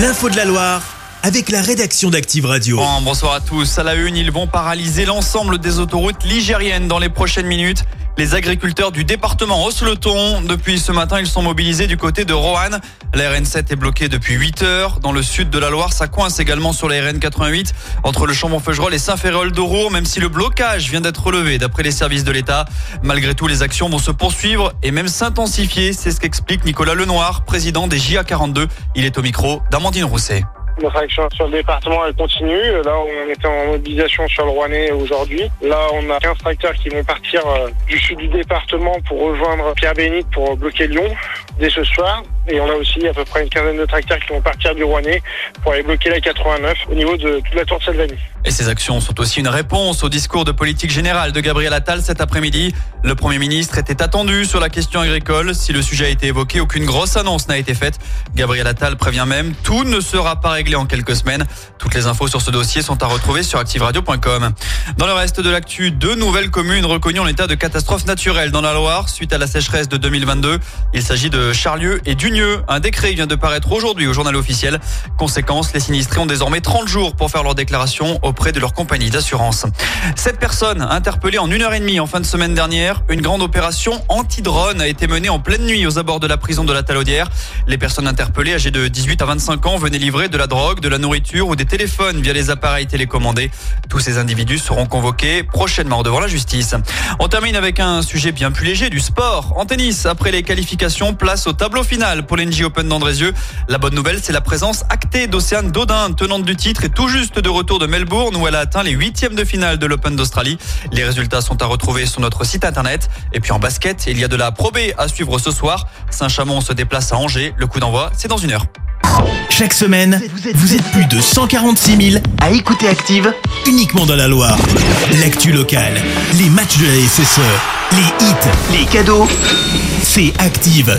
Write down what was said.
L'info de la Loire avec la rédaction d'Active Radio. Bon, bonsoir à tous. À la une, ils vont paralyser l'ensemble des autoroutes ligériennes dans les prochaines minutes. Les agriculteurs du département haussent le ton. Depuis ce matin, ils sont mobilisés du côté de Roanne. La RN7 est bloquée depuis 8 heures. Dans le sud de la Loire, ça coince également sur la RN88 entre le Chambon-Feugerolles et Saint-Ferrol d'Orour, même si le blocage vient d'être relevé d'après les services de l'État. Malgré tout, les actions vont se poursuivre et même s'intensifier. C'est ce qu'explique Nicolas Lenoir, président des JA42. Il est au micro d'Amandine Rousset. Notre action sur le département, elle continue. Là, on était en mobilisation sur le Rouennais aujourd'hui. Là, on a 15 tracteurs qui vont partir euh, du sud du département pour rejoindre Pierre-Bénite pour bloquer Lyon dès ce soir. Et on a aussi à peu près une quinzaine de tracteurs qui vont partir du Rouennais pour aller bloquer la 89 au niveau de toute la tour de Salvani. Et ces actions sont aussi une réponse au discours de politique générale de Gabriel Attal cet après-midi. Le Premier ministre était attendu sur la question agricole. Si le sujet a été évoqué, aucune grosse annonce n'a été faite. Gabriel Attal prévient même, tout ne sera pas réglé en quelques semaines. Toutes les infos sur ce dossier sont à retrouver sur activeradio.com. Dans le reste de l'actu, deux nouvelles communes reconnues en état de catastrophe naturelle dans la Loire suite à la sécheresse de 2022. Il s'agit de Charlieu et Un décret vient de paraître aujourd'hui au journal officiel. Conséquence, les sinistrés ont désormais 30 jours pour faire leur déclaration auprès de leur compagnie d'assurance. Cette personne interpellée en une heure et demie en fin de semaine dernière, une grande opération anti-drone a été menée en pleine nuit aux abords de la prison de la Talaudière. Les personnes interpellées âgées de 18 à 25 ans venaient livrer de la drogue, de la nourriture ou des téléphones via les appareils télécommandés. Tous ces individus seront convoqués prochainement devant la justice. On termine avec un sujet bien plus léger, du sport. En tennis, après les qualifications, place au tableau final pour l'NG Open d'Andrézieux. La bonne nouvelle, c'est la présence actée d'Océane Dodin, tenante du titre et tout juste de retour de Melbourne où elle a atteint les huitièmes de finale de l'Open d'Australie. Les résultats sont à retrouver sur notre site internet. Et puis en basket, il y a de la probée à suivre ce soir. Saint-Chamond se déplace à Angers. Le coup d'envoi, c'est dans une heure. Chaque semaine, vous êtes plus de 146 000 à écouter Active uniquement dans la Loire. L'actu locale, les matchs de la SSE, les hits, les cadeaux, c'est Active.